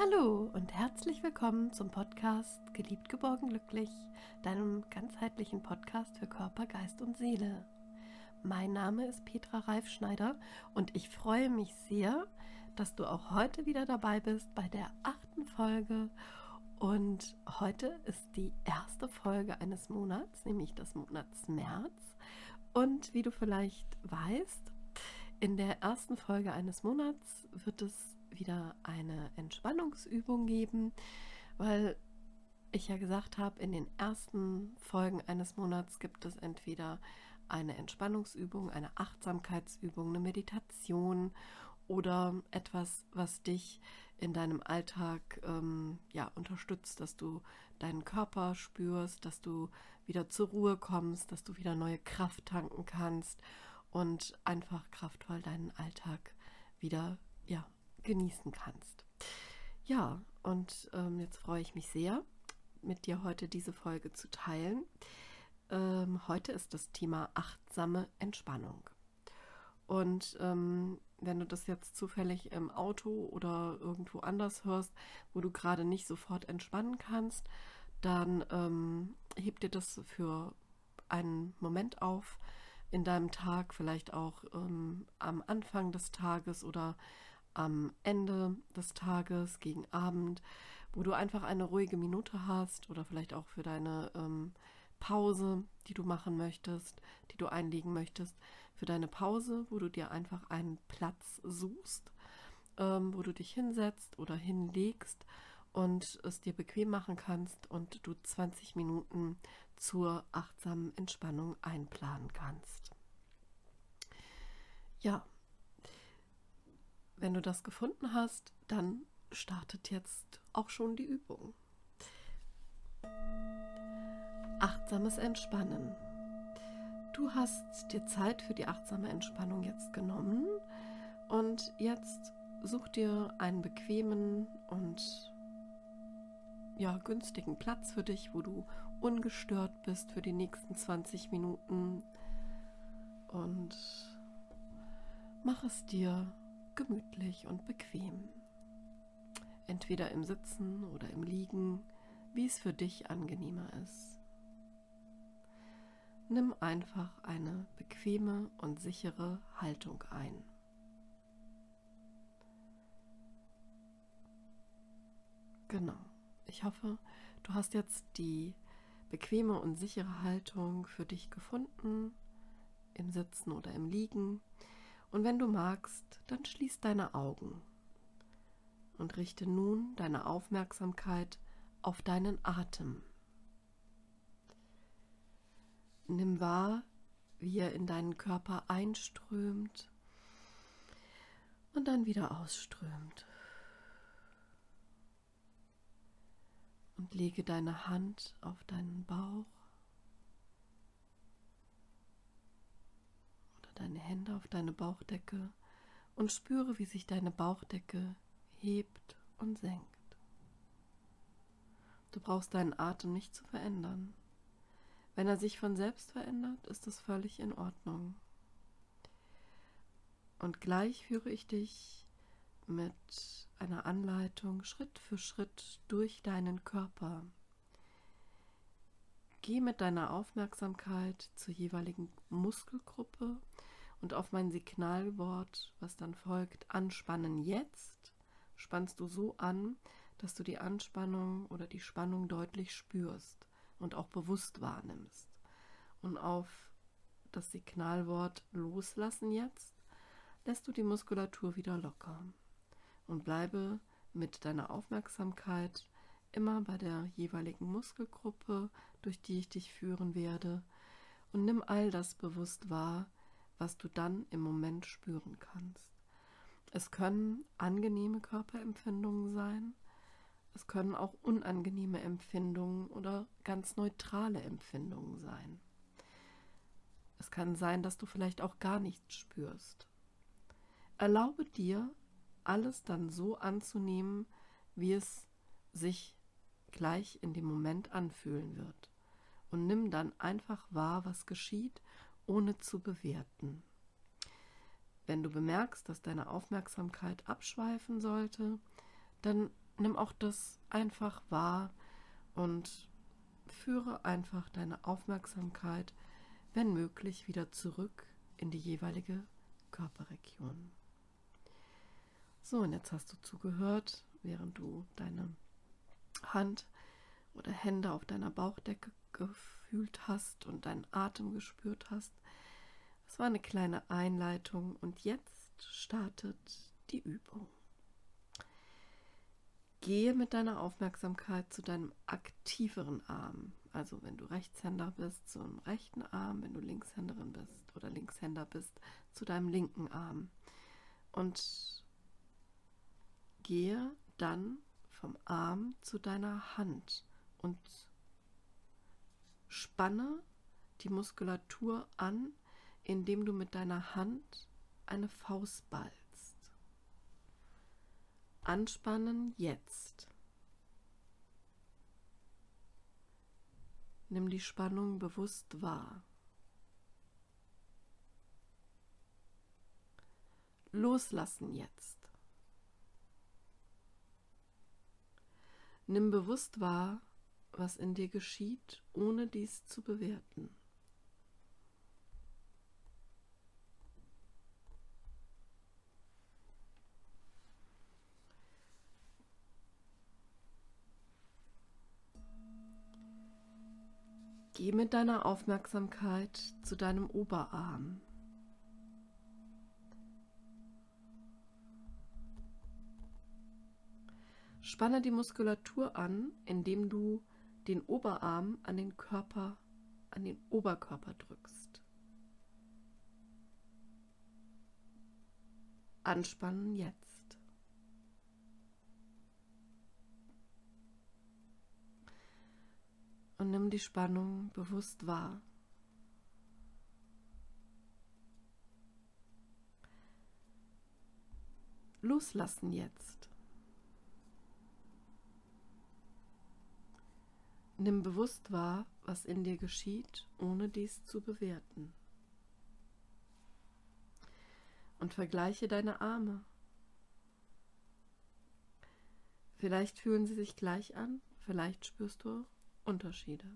Hallo und herzlich willkommen zum Podcast Geliebt, geborgen, glücklich, deinem ganzheitlichen Podcast für Körper, Geist und Seele. Mein Name ist Petra Reifschneider und ich freue mich sehr, dass du auch heute wieder dabei bist bei der achten Folge. Und heute ist die erste Folge eines Monats, nämlich des Monats März. Und wie du vielleicht weißt, in der ersten Folge eines Monats wird es wieder eine Entspannungsübung geben, weil ich ja gesagt habe, in den ersten Folgen eines Monats gibt es entweder eine Entspannungsübung, eine Achtsamkeitsübung, eine Meditation oder etwas, was dich in deinem Alltag ähm, ja, unterstützt, dass du deinen Körper spürst, dass du wieder zur Ruhe kommst, dass du wieder neue Kraft tanken kannst und einfach kraftvoll deinen Alltag wieder genießen kannst. Ja, und ähm, jetzt freue ich mich sehr, mit dir heute diese Folge zu teilen. Ähm, heute ist das Thema achtsame Entspannung. Und ähm, wenn du das jetzt zufällig im Auto oder irgendwo anders hörst, wo du gerade nicht sofort entspannen kannst, dann ähm, heb dir das für einen Moment auf in deinem Tag, vielleicht auch ähm, am Anfang des Tages oder am Ende des Tages, gegen Abend, wo du einfach eine ruhige Minute hast oder vielleicht auch für deine ähm, Pause, die du machen möchtest, die du einlegen möchtest, für deine Pause, wo du dir einfach einen Platz suchst, ähm, wo du dich hinsetzt oder hinlegst und es dir bequem machen kannst und du 20 Minuten zur achtsamen Entspannung einplanen kannst. Ja, wenn du das gefunden hast, dann startet jetzt auch schon die Übung. Achtsames Entspannen. Du hast dir Zeit für die achtsame Entspannung jetzt genommen und jetzt such dir einen bequemen und ja, günstigen Platz für dich, wo du ungestört bist für die nächsten 20 Minuten und mach es dir gemütlich und bequem. Entweder im Sitzen oder im Liegen, wie es für dich angenehmer ist. Nimm einfach eine bequeme und sichere Haltung ein. Genau. Ich hoffe, du hast jetzt die bequeme und sichere Haltung für dich gefunden, im Sitzen oder im Liegen. Und wenn du magst, dann schließ deine Augen und richte nun deine Aufmerksamkeit auf deinen Atem. Nimm wahr, wie er in deinen Körper einströmt und dann wieder ausströmt. Und lege deine Hand auf deinen Bauch deine Hände auf deine Bauchdecke und spüre, wie sich deine Bauchdecke hebt und senkt. Du brauchst deinen Atem nicht zu verändern. Wenn er sich von selbst verändert, ist das völlig in Ordnung. Und gleich führe ich dich mit einer Anleitung Schritt für Schritt durch deinen Körper. Geh mit deiner Aufmerksamkeit zur jeweiligen Muskelgruppe und auf mein Signalwort, was dann folgt, anspannen jetzt, spannst du so an, dass du die Anspannung oder die Spannung deutlich spürst und auch bewusst wahrnimmst. Und auf das Signalwort loslassen jetzt, lässt du die Muskulatur wieder locker und bleibe mit deiner Aufmerksamkeit immer bei der jeweiligen Muskelgruppe, durch die ich dich führen werde, und nimm all das bewusst wahr, was du dann im Moment spüren kannst. Es können angenehme Körperempfindungen sein, es können auch unangenehme Empfindungen oder ganz neutrale Empfindungen sein. Es kann sein, dass du vielleicht auch gar nichts spürst. Erlaube dir, alles dann so anzunehmen, wie es sich gleich in dem Moment anfühlen wird. Und nimm dann einfach wahr, was geschieht ohne zu bewerten. Wenn du bemerkst, dass deine Aufmerksamkeit abschweifen sollte, dann nimm auch das einfach wahr und führe einfach deine Aufmerksamkeit, wenn möglich, wieder zurück in die jeweilige Körperregion. So, und jetzt hast du zugehört, während du deine Hand oder Hände auf deiner Bauchdecke gefühlt hast und deinen Atem gespürt hast. Das war eine kleine Einleitung und jetzt startet die Übung. Gehe mit deiner Aufmerksamkeit zu deinem aktiveren Arm. Also wenn du Rechtshänder bist, zum rechten Arm, wenn du Linkshänderin bist oder Linkshänder bist, zu deinem linken Arm. Und gehe dann vom Arm zu deiner Hand und spanne die Muskulatur an, indem du mit deiner Hand eine Faust ballst. Anspannen jetzt. Nimm die Spannung bewusst wahr. Loslassen jetzt. Nimm bewusst wahr, was in dir geschieht, ohne dies zu bewerten. Geh mit deiner Aufmerksamkeit zu deinem Oberarm. Spanne die Muskulatur an, indem du den Oberarm an den Körper, an den Oberkörper drückst. Anspannen jetzt. Und nimm die Spannung bewusst wahr. Loslassen jetzt. Nimm bewusst wahr, was in dir geschieht, ohne dies zu bewerten. Und vergleiche deine Arme. Vielleicht fühlen sie sich gleich an, vielleicht spürst du Unterschiede.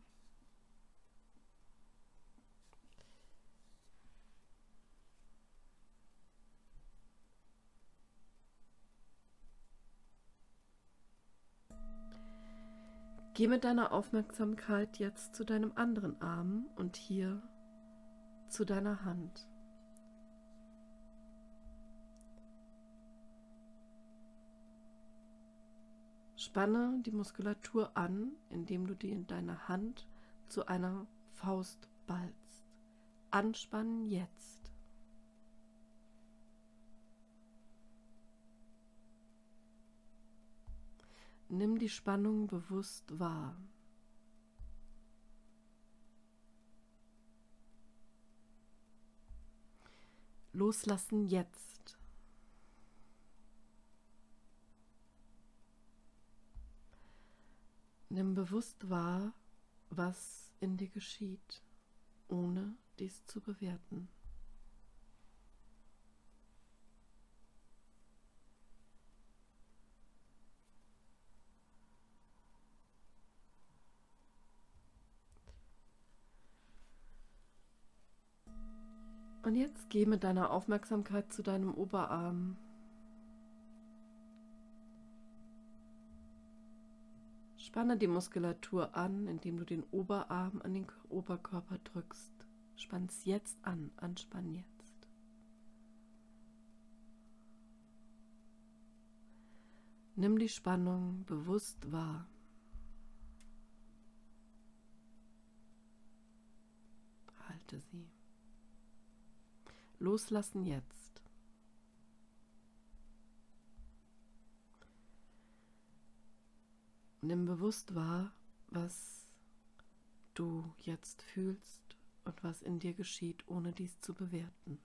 Geh mit deiner Aufmerksamkeit jetzt zu deinem anderen Arm und hier zu deiner Hand. Spanne die Muskulatur an, indem du die in deiner Hand zu einer Faust ballst. Anspannen jetzt. Nimm die Spannung bewusst wahr. Loslassen jetzt. Nimm bewusst wahr, was in dir geschieht, ohne dies zu bewerten. Und jetzt geh mit deiner Aufmerksamkeit zu deinem Oberarm. Spanne die Muskulatur an, indem du den Oberarm an den Oberkörper drückst. Spann es jetzt an, anspann jetzt. Nimm die Spannung bewusst wahr. Halte sie. Loslassen jetzt. Nimm bewusst wahr, was du jetzt fühlst und was in dir geschieht, ohne dies zu bewerten.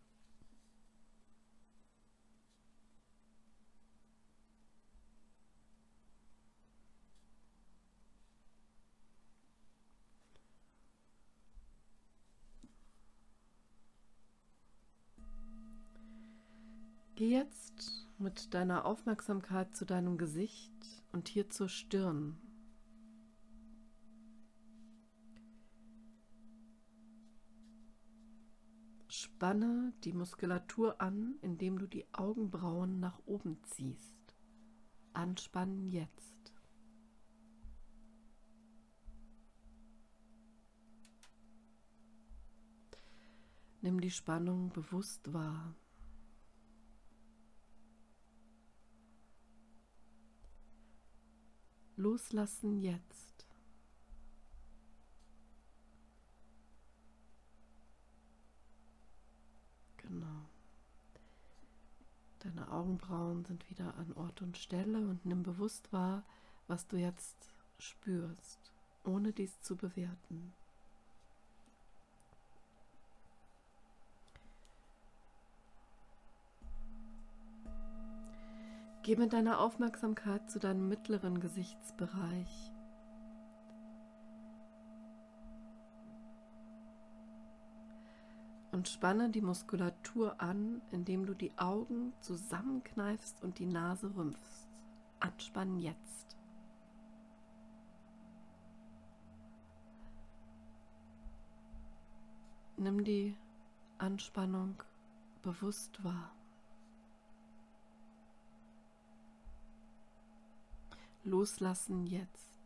Geh jetzt mit deiner Aufmerksamkeit zu deinem Gesicht und hier zur Stirn. Spanne die Muskulatur an, indem du die Augenbrauen nach oben ziehst. Anspannen jetzt. Nimm die Spannung bewusst wahr. Loslassen jetzt. Genau. Deine Augenbrauen sind wieder an Ort und Stelle und nimm bewusst wahr, was du jetzt spürst, ohne dies zu bewerten. Geh mit deiner Aufmerksamkeit zu deinem mittleren Gesichtsbereich. Und spanne die Muskulatur an, indem du die Augen zusammenkneifst und die Nase rümpfst. Anspannen jetzt. Nimm die Anspannung bewusst wahr. Loslassen jetzt.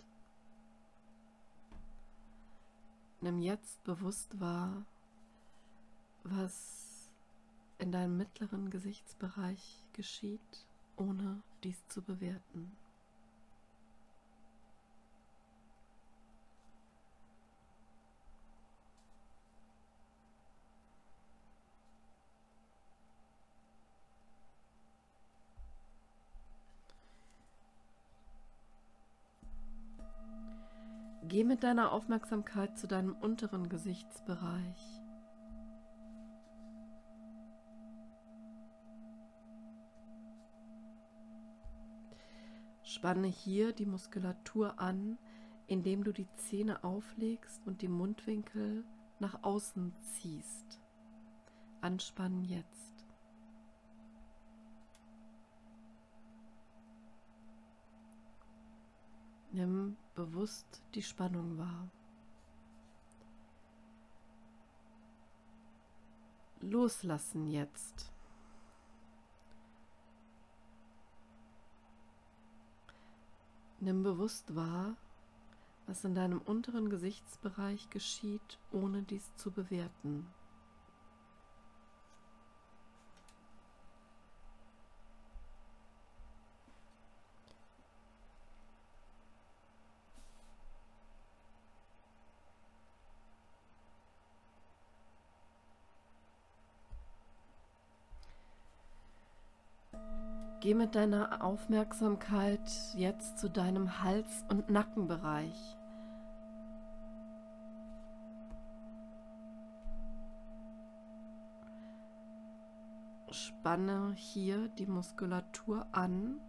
Nimm jetzt bewusst wahr, was in deinem mittleren Gesichtsbereich geschieht, ohne dies zu bewerten. Geh mit deiner Aufmerksamkeit zu deinem unteren Gesichtsbereich. Spanne hier die Muskulatur an, indem du die Zähne auflegst und die Mundwinkel nach außen ziehst. Anspannen jetzt. Nimm bewusst die Spannung wahr. Loslassen jetzt. Nimm bewusst wahr, was in deinem unteren Gesichtsbereich geschieht, ohne dies zu bewerten. Geh mit deiner Aufmerksamkeit jetzt zu deinem Hals- und Nackenbereich. Spanne hier die Muskulatur an,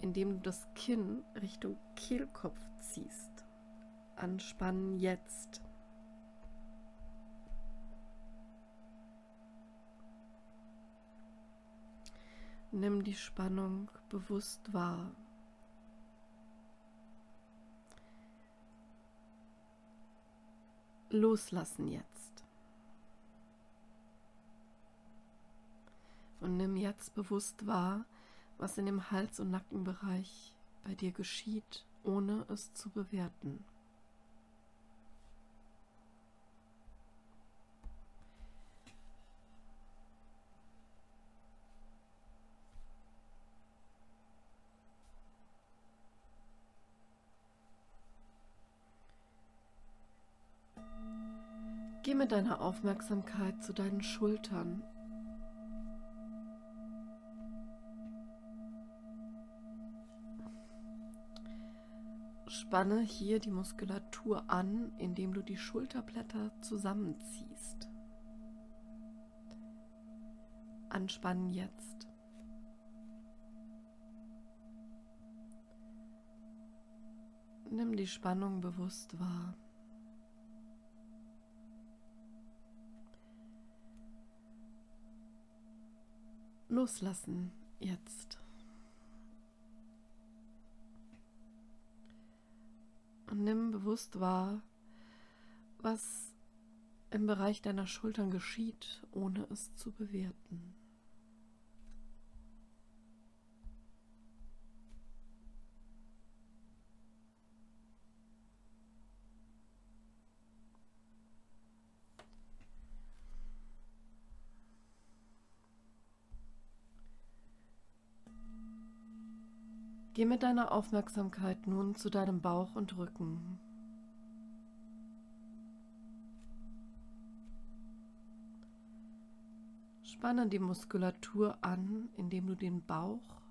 indem du das Kinn Richtung Kehlkopf ziehst. Anspannen jetzt. Nimm die Spannung bewusst wahr. Loslassen jetzt. Und nimm jetzt bewusst wahr, was in dem Hals- und Nackenbereich bei dir geschieht, ohne es zu bewerten. Geh mit deiner Aufmerksamkeit zu deinen Schultern. Spanne hier die Muskulatur an, indem du die Schulterblätter zusammenziehst. Anspannen jetzt. Nimm die Spannung bewusst wahr. Loslassen jetzt. Und nimm bewusst wahr, was im Bereich deiner Schultern geschieht, ohne es zu bewerten. Geh mit deiner Aufmerksamkeit nun zu deinem Bauch und Rücken. Spanne die Muskulatur an, indem du den Bauch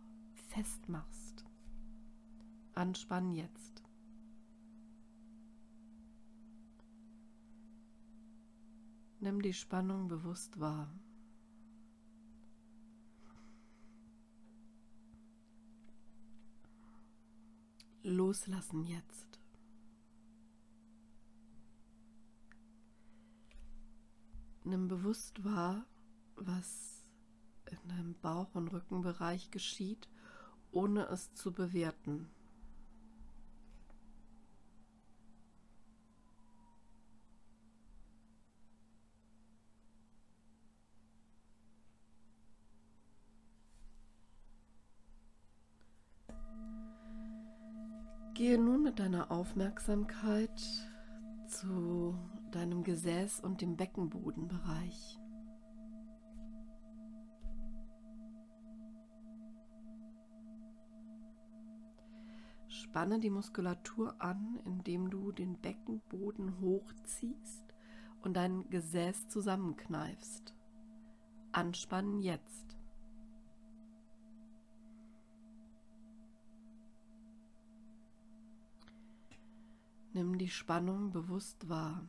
festmachst. Anspannen jetzt. Nimm die Spannung bewusst wahr. Loslassen jetzt. Nimm bewusst wahr, was in deinem Bauch- und Rückenbereich geschieht, ohne es zu bewerten. Gehe nun mit deiner Aufmerksamkeit zu deinem Gesäß und dem Beckenbodenbereich. Spanne die Muskulatur an, indem du den Beckenboden hochziehst und dein Gesäß zusammenkneifst. Anspannen jetzt. Nimm die Spannung bewusst wahr.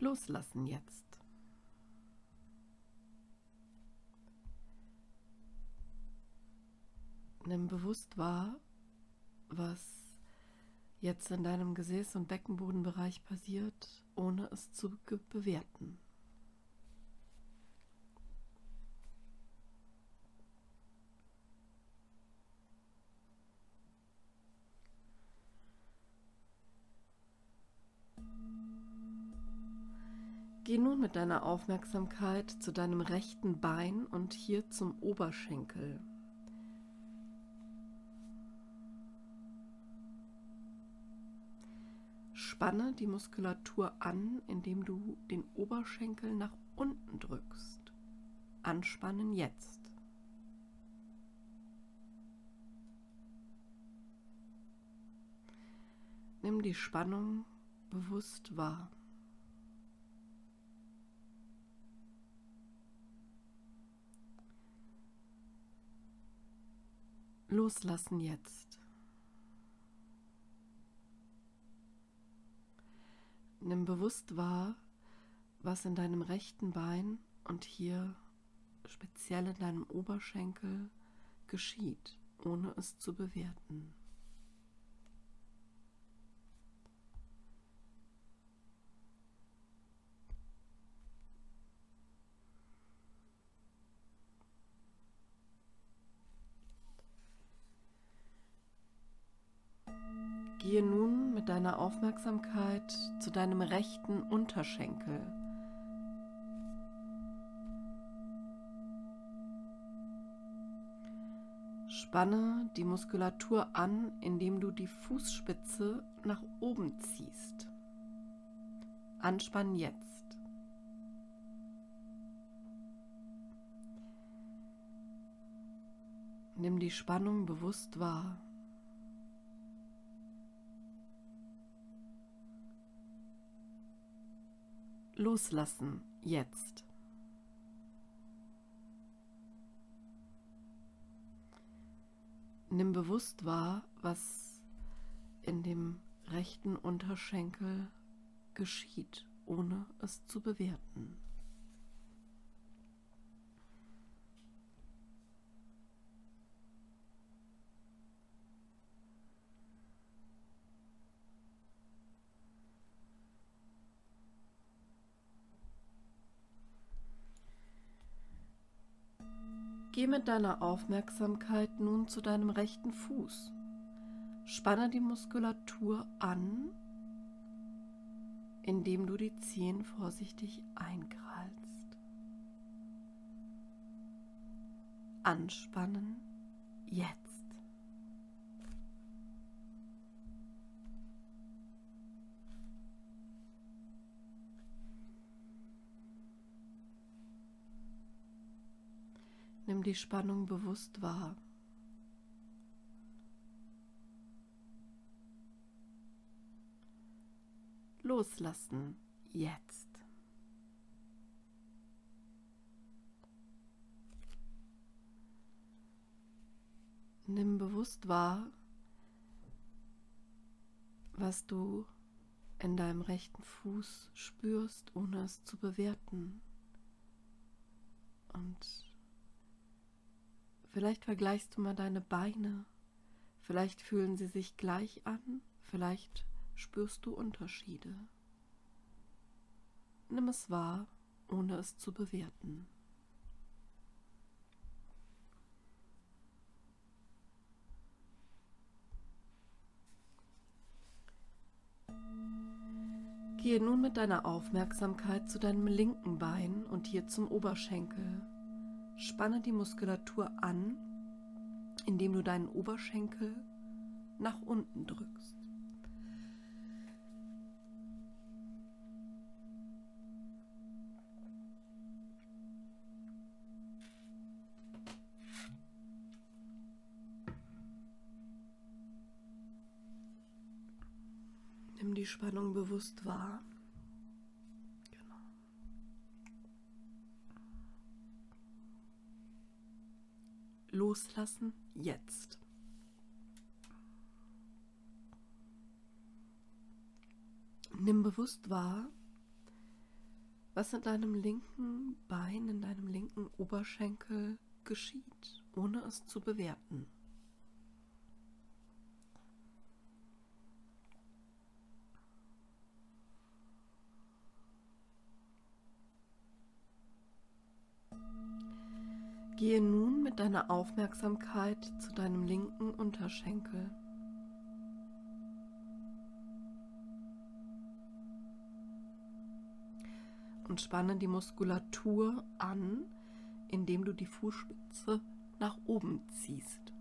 Loslassen jetzt. Nimm bewusst wahr, was jetzt in deinem Gesäß- und Beckenbodenbereich passiert, ohne es zu bewerten. Mit deiner Aufmerksamkeit zu deinem rechten Bein und hier zum Oberschenkel. Spanne die Muskulatur an, indem du den Oberschenkel nach unten drückst. Anspannen jetzt. Nimm die Spannung bewusst wahr. Loslassen jetzt. Nimm bewusst wahr, was in deinem rechten Bein und hier speziell in deinem Oberschenkel geschieht, ohne es zu bewerten. Gehe nun mit deiner Aufmerksamkeit zu deinem rechten Unterschenkel. Spanne die Muskulatur an, indem du die Fußspitze nach oben ziehst. Anspannen jetzt. Nimm die Spannung bewusst wahr. Loslassen jetzt. Nimm bewusst wahr, was in dem rechten Unterschenkel geschieht, ohne es zu bewerten. Geh mit deiner Aufmerksamkeit nun zu deinem rechten Fuß. Spanne die Muskulatur an, indem du die Zehen vorsichtig einkrallst. Anspannen jetzt. Nimm die Spannung bewusst wahr. Loslassen jetzt. Nimm bewusst wahr, was du in deinem rechten Fuß spürst, ohne es zu bewerten. Und Vielleicht vergleichst du mal deine Beine. Vielleicht fühlen sie sich gleich an, vielleicht spürst du Unterschiede. Nimm es wahr, ohne es zu bewerten. Gehe nun mit deiner Aufmerksamkeit zu deinem linken Bein und hier zum Oberschenkel. Spanne die Muskulatur an, indem du deinen Oberschenkel nach unten drückst. Nimm die Spannung bewusst wahr. Loslassen jetzt. Nimm bewusst wahr, was in deinem linken Bein, in deinem linken Oberschenkel geschieht, ohne es zu bewerten. Gehe nun mit deiner Aufmerksamkeit zu deinem linken Unterschenkel. Und spanne die Muskulatur an, indem du die Fußspitze nach oben ziehst.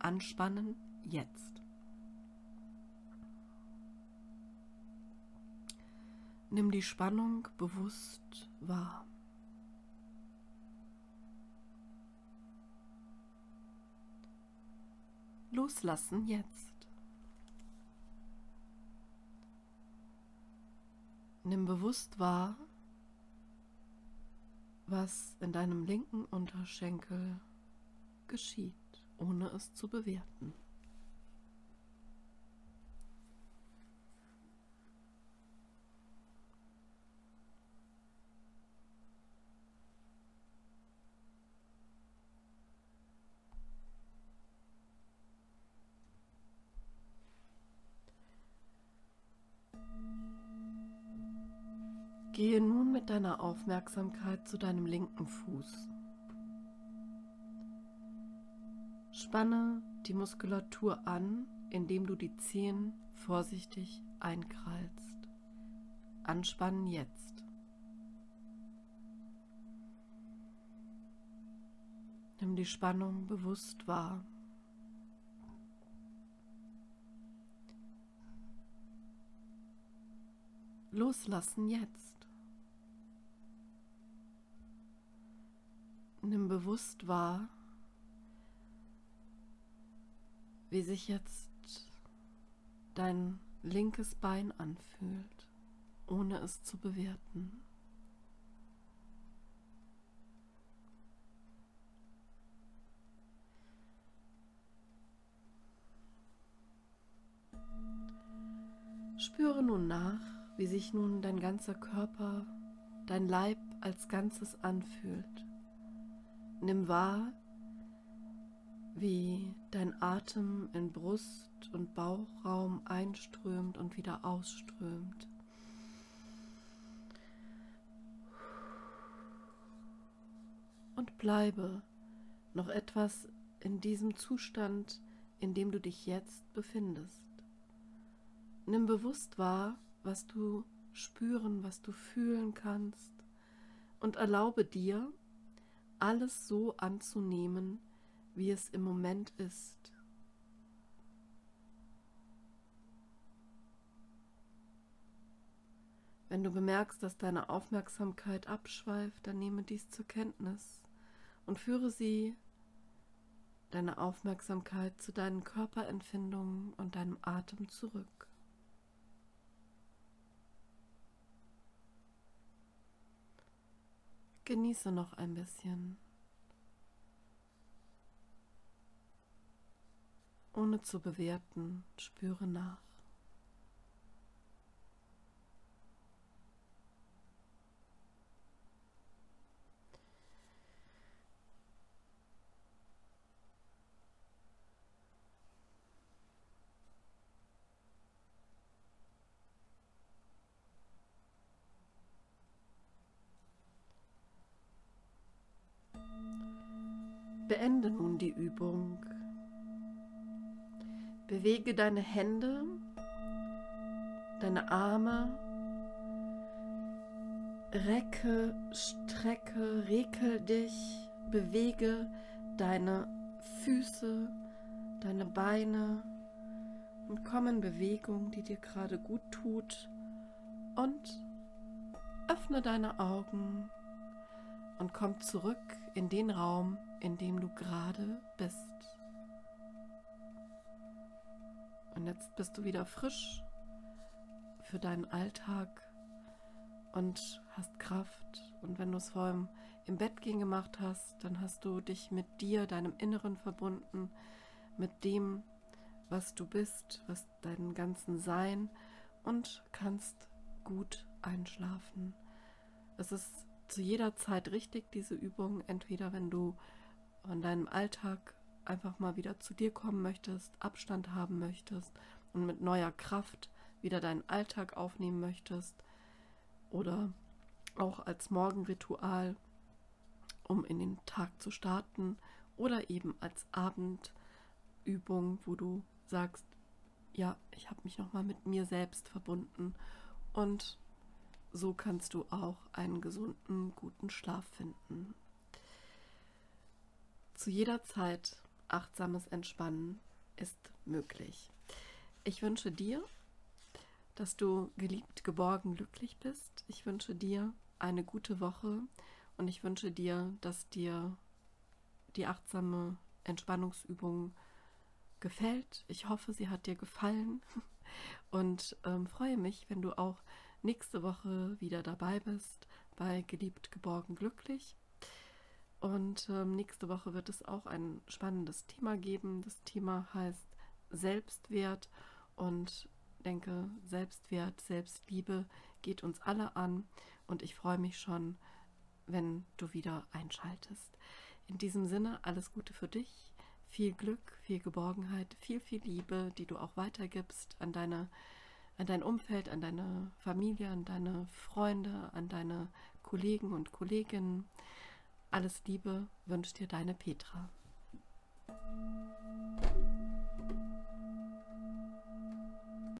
Anspannen jetzt. Nimm die Spannung bewusst wahr. Loslassen jetzt. Nimm bewusst wahr, was in deinem linken Unterschenkel geschieht, ohne es zu bewerten. Gehe nun mit deiner Aufmerksamkeit zu deinem linken Fuß. Spanne die Muskulatur an, indem du die Zehen vorsichtig einkrallst. Anspannen jetzt. Nimm die Spannung bewusst wahr. Loslassen jetzt. Nimm bewusst wahr, wie sich jetzt dein linkes Bein anfühlt, ohne es zu bewerten. Spüre nun nach, wie sich nun dein ganzer Körper, dein Leib als Ganzes anfühlt. Nimm wahr, wie dein Atem in Brust und Bauchraum einströmt und wieder ausströmt. Und bleibe noch etwas in diesem Zustand, in dem du dich jetzt befindest. Nimm bewusst wahr, was du spüren, was du fühlen kannst und erlaube dir, alles so anzunehmen, wie es im Moment ist. Wenn du bemerkst, dass deine Aufmerksamkeit abschweift, dann nehme dies zur Kenntnis und führe sie, deine Aufmerksamkeit zu deinen Körperempfindungen und deinem Atem zurück. Genieße noch ein bisschen. Ohne zu bewerten, spüre nach. Beende nun die Übung. Bewege deine Hände, deine Arme, recke, strecke, rekel dich, bewege deine Füße, deine Beine und komm in Bewegung, die dir gerade gut tut. Und öffne deine Augen und komm zurück in den Raum, in dem du gerade bist. Und jetzt bist du wieder frisch für deinen Alltag und hast Kraft. Und wenn du es vor allem im Bett gehen gemacht hast, dann hast du dich mit dir, deinem Inneren verbunden, mit dem, was du bist, was deinen ganzen Sein und kannst gut einschlafen. Es ist zu jeder Zeit richtig, diese Übung, entweder wenn du von deinem Alltag einfach mal wieder zu dir kommen möchtest, Abstand haben möchtest und mit neuer Kraft wieder deinen Alltag aufnehmen möchtest oder auch als Morgenritual, um in den Tag zu starten oder eben als Abendübung, wo du sagst, ja, ich habe mich nochmal mit mir selbst verbunden und so kannst du auch einen gesunden, guten Schlaf finden. Zu jeder Zeit achtsames Entspannen ist möglich. Ich wünsche dir, dass du geliebt, geborgen, glücklich bist. Ich wünsche dir eine gute Woche und ich wünsche dir, dass dir die achtsame Entspannungsübung gefällt. Ich hoffe, sie hat dir gefallen und ähm, freue mich, wenn du auch nächste Woche wieder dabei bist bei Geliebt, Geborgen, Glücklich. Und ähm, nächste Woche wird es auch ein spannendes Thema geben. Das Thema heißt Selbstwert und denke, Selbstwert, Selbstliebe geht uns alle an und ich freue mich schon, wenn du wieder einschaltest. In diesem Sinne, alles Gute für dich, viel Glück, viel Geborgenheit, viel, viel Liebe, die du auch weitergibst an deine an dein Umfeld, an deine Familie, an deine Freunde, an deine Kollegen und Kolleginnen. Alles Liebe wünscht dir deine Petra.